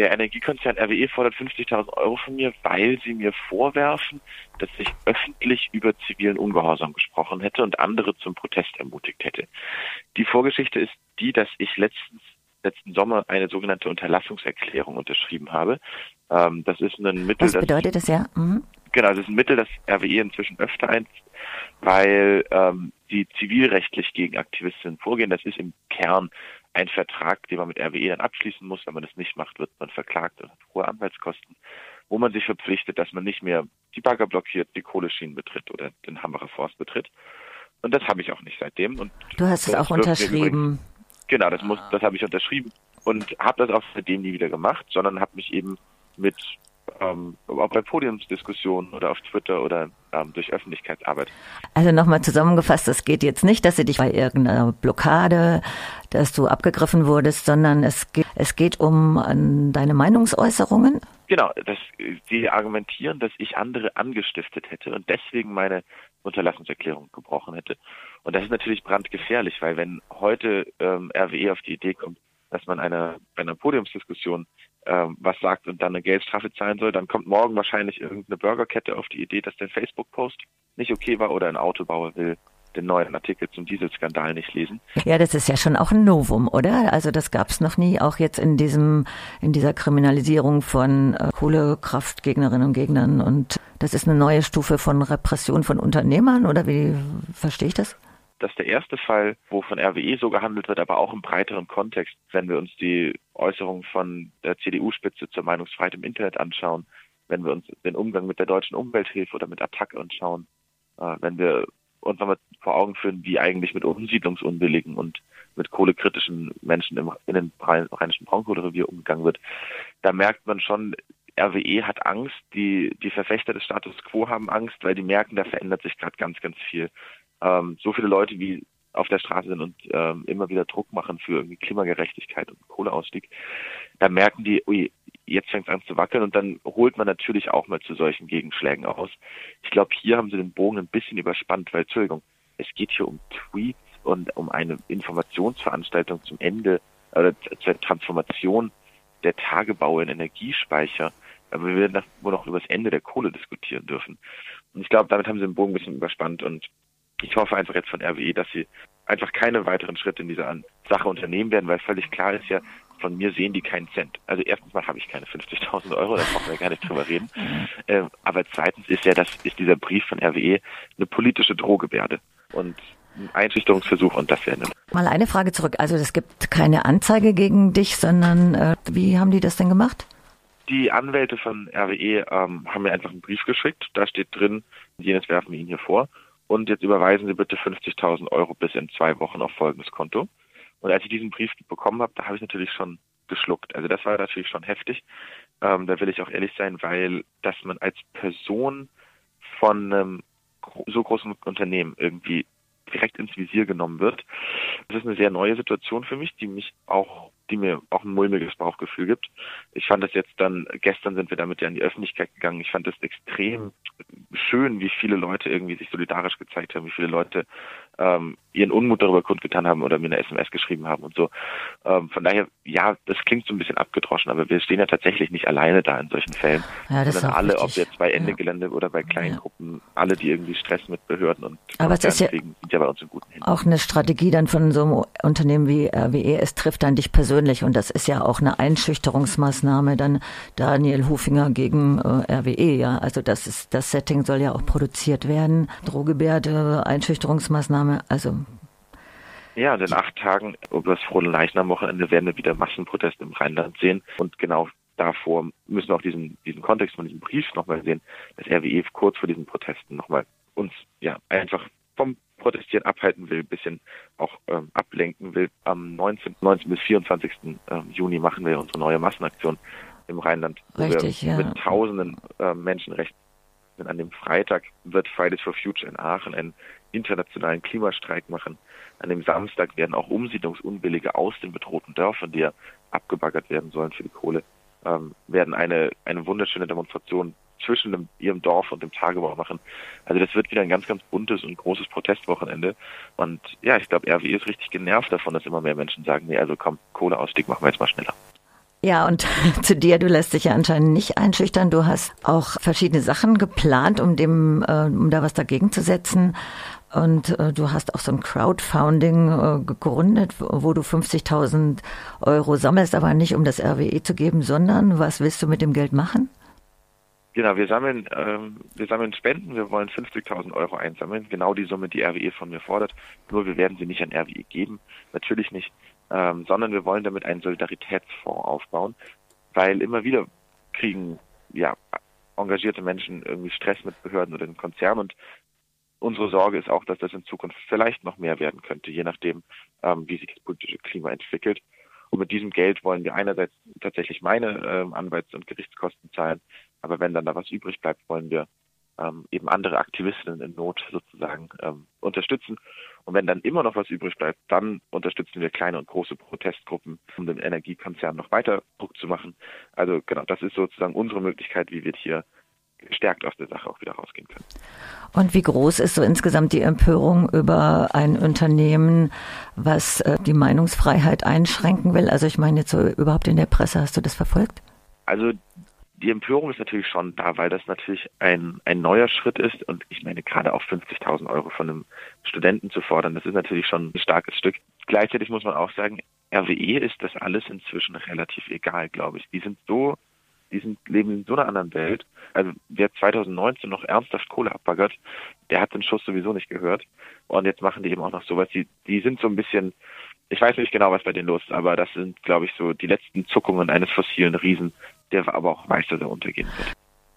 Der Energiekonzern RWE fordert 50.000 Euro von mir, weil sie mir vorwerfen, dass ich öffentlich über zivilen Ungehorsam gesprochen hätte und andere zum Protest ermutigt hätte. Die Vorgeschichte ist die, dass ich letztens letzten Sommer eine sogenannte Unterlassungserklärung unterschrieben habe. Ähm, das ist ein Mittel. Was bedeutet das, das ja? Mhm. Genau, das ist ein Mittel, das RWE inzwischen öfter einsetzt, weil ähm, die zivilrechtlich gegen Aktivistinnen vorgehen. Das ist im Kern ein Vertrag, den man mit RWE dann abschließen muss. Wenn man das nicht macht, wird man verklagt und hat hohe Anwaltskosten, wo man sich verpflichtet, dass man nicht mehr die Bagger blockiert, die Kohleschienen betritt oder den Hambacher Forst betritt. Und das habe ich auch nicht seitdem. Und du hast es auch unterschrieben. Genau, das muss, das habe ich unterschrieben und habe das auch seitdem nie wieder gemacht, sondern habe mich eben mit ähm, auch bei Podiumsdiskussionen oder auf Twitter oder ähm, durch Öffentlichkeitsarbeit. Also nochmal zusammengefasst, es geht jetzt nicht, dass sie dich bei irgendeiner Blockade, dass du abgegriffen wurdest, sondern es geht, es geht um ähm, deine Meinungsäußerungen? Genau, dass sie argumentieren, dass ich andere angestiftet hätte und deswegen meine Unterlassungserklärung gebrochen hätte. Und das ist natürlich brandgefährlich, weil wenn heute ähm, RWE auf die Idee kommt, dass man eine, bei einer Podiumsdiskussion was sagt und dann eine Geldstrafe zahlen soll, dann kommt morgen wahrscheinlich irgendeine Burgerkette auf die Idee, dass der Facebook-Post nicht okay war oder ein Autobauer will den neuen Artikel zum Dieselskandal nicht lesen. Ja, das ist ja schon auch ein Novum, oder? Also das gab es noch nie, auch jetzt in diesem, in dieser Kriminalisierung von äh, Kohlekraftgegnerinnen und Gegnern. Und das ist eine neue Stufe von Repression von Unternehmern, oder wie verstehe ich das? Das ist der erste Fall, wo von RWE so gehandelt wird, aber auch im breiteren Kontext, wenn wir uns die Äußerungen von der CDU-Spitze zur Meinungsfreiheit im Internet anschauen, wenn wir uns den Umgang mit der deutschen Umwelthilfe oder mit Attac anschauen, äh, wenn wir uns nochmal vor Augen führen, wie eigentlich mit Umsiedlungsunwilligen und mit kohlekritischen Menschen im, in den rheinischen Braunkohlerevier umgegangen wird, da merkt man schon, RWE hat Angst, die, die Verfechter des Status quo haben Angst, weil die merken, da verändert sich gerade ganz, ganz viel. Ähm, so viele Leute, wie auf der Straße sind und ähm, immer wieder Druck machen für irgendwie Klimagerechtigkeit und Kohleausstieg, da merken die, ui, jetzt fängt es an zu wackeln und dann holt man natürlich auch mal zu solchen Gegenschlägen aus. Ich glaube, hier haben sie den Bogen ein bisschen überspannt, weil, Entschuldigung, es geht hier um Tweets und um eine Informationsveranstaltung zum Ende oder zur Transformation der Tagebaue in Energiespeicher, aber wir werden wohl noch über das Ende der Kohle diskutieren dürfen. Und ich glaube, damit haben sie den Bogen ein bisschen überspannt und ich hoffe einfach jetzt von RWE, dass sie einfach keine weiteren Schritte in dieser Sache unternehmen werden, weil völlig klar ist ja, von mir sehen die keinen Cent. Also erstens mal habe ich keine 50.000 Euro, da brauchen wir gar nicht drüber reden. Äh, aber zweitens ist ja, das ist dieser Brief von RWE eine politische Drohgebärde und ein Einschüchterungsversuch und das wäre eine. Mal eine Frage zurück. Also es gibt keine Anzeige gegen dich, sondern äh, wie haben die das denn gemacht? Die Anwälte von RWE ähm, haben mir einfach einen Brief geschickt. Da steht drin, jenes werfen wir Ihnen hier vor und jetzt überweisen Sie bitte 50.000 Euro bis in zwei Wochen auf folgendes Konto. Und als ich diesen Brief bekommen habe, da habe ich natürlich schon geschluckt. Also das war natürlich schon heftig. Ähm, da will ich auch ehrlich sein, weil dass man als Person von einem so großen Unternehmen irgendwie direkt ins Visier genommen wird. Das ist eine sehr neue Situation für mich, die mich auch die mir auch ein mulmiges Bauchgefühl gibt. Ich fand das jetzt dann, gestern sind wir damit ja in die Öffentlichkeit gegangen. Ich fand das extrem schön, wie viele Leute irgendwie sich solidarisch gezeigt haben, wie viele Leute ähm, ihren Unmut darüber kundgetan haben oder mir eine SMS geschrieben haben und so. Ähm, von daher, ja, das klingt so ein bisschen abgedroschen, aber wir stehen ja tatsächlich nicht alleine da in solchen Fällen. Ja, das sondern alle, richtig. ob jetzt bei Ende Gelände ja. oder bei kleinen ja. Gruppen, alle, die irgendwie Stress mit Behörden und aber es ist ja, sind ja bei uns in guten Händen. Auch eine Strategie dann von so einem Unternehmen wie RWE, es trifft dann dich persönlich und das ist ja auch eine Einschüchterungsmaßnahme dann Daniel Hufinger gegen äh, RWE, ja. Also das ist, das Setting soll ja auch produziert werden. Drohgebärde, Einschüchterungsmaßnahme Maßnahme, also ja, in acht Tagen, über das frohe Leichnam-Wochenende, werden wir wieder Massenproteste im Rheinland sehen. Und genau davor müssen wir auch diesen, diesen Kontext von diesem Brief nochmal sehen, dass RWE kurz vor diesen Protesten nochmal uns ja einfach vom Protestieren abhalten will, bisschen auch ähm, ablenken will. Am 19, 19 bis 24. Ähm, Juni machen wir unsere neue Massenaktion im Rheinland, wo Richtig, wir ja. mit tausenden äh, Menschenrechten an dem Freitag wird Fridays for Future in Aachen einen internationalen Klimastreik machen. An dem Samstag werden auch Umsiedlungsunwillige aus den bedrohten Dörfern, die ja abgebaggert werden sollen für die Kohle, ähm, werden eine, eine wunderschöne Demonstration zwischen dem, ihrem Dorf und dem Tagebau machen. Also das wird wieder ein ganz, ganz buntes und großes Protestwochenende. Und ja, ich glaube, RWE ist richtig genervt davon, dass immer mehr Menschen sagen, nee, also komm, Kohleausstieg machen wir jetzt mal schneller. Ja, und zu dir, du lässt dich ja anscheinend nicht einschüchtern. Du hast auch verschiedene Sachen geplant, um dem, äh, um da was dagegen zu setzen. Und äh, du hast auch so ein Crowdfunding äh, gegründet, wo du 50.000 Euro sammelst, aber nicht um das RWE zu geben, sondern was willst du mit dem Geld machen? Genau, wir sammeln, ähm, wir sammeln Spenden. Wir wollen 50.000 Euro einsammeln. Genau die Summe, die RWE von mir fordert. Nur wir werden sie nicht an RWE geben. Natürlich nicht. Ähm, sondern wir wollen damit einen Solidaritätsfonds aufbauen, weil immer wieder kriegen, ja, engagierte Menschen irgendwie Stress mit Behörden oder den Konzernen und unsere Sorge ist auch, dass das in Zukunft vielleicht noch mehr werden könnte, je nachdem, ähm, wie sich das politische Klima entwickelt. Und mit diesem Geld wollen wir einerseits tatsächlich meine ähm, Anwalts- und Gerichtskosten zahlen, aber wenn dann da was übrig bleibt, wollen wir ähm, eben andere Aktivistinnen in Not sozusagen ähm, unterstützen. Und wenn dann immer noch was übrig bleibt, dann unterstützen wir kleine und große Protestgruppen, um den Energiekonzern noch weiter Druck zu machen. Also genau, das ist sozusagen unsere Möglichkeit, wie wir hier gestärkt aus der Sache auch wieder rausgehen können. Und wie groß ist so insgesamt die Empörung über ein Unternehmen, was äh, die Meinungsfreiheit einschränken will? Also ich meine jetzt so überhaupt in der Presse, hast du das verfolgt? Also die Empörung ist natürlich schon da, weil das natürlich ein, ein neuer Schritt ist. Und ich meine, gerade auch 50.000 Euro von einem Studenten zu fordern, das ist natürlich schon ein starkes Stück. Gleichzeitig muss man auch sagen, RWE ist das alles inzwischen relativ egal, glaube ich. Die sind so die sind, leben in so einer anderen Welt. Also wer 2019 noch ernsthaft Kohle abbaggert, der hat den Schuss sowieso nicht gehört. Und jetzt machen die eben auch noch sowas. Die, die sind so ein bisschen, ich weiß nicht genau, was bei denen los ist, aber das sind, glaube ich, so die letzten Zuckungen eines fossilen Riesen, der aber auch weiß, dass er untergehen wird.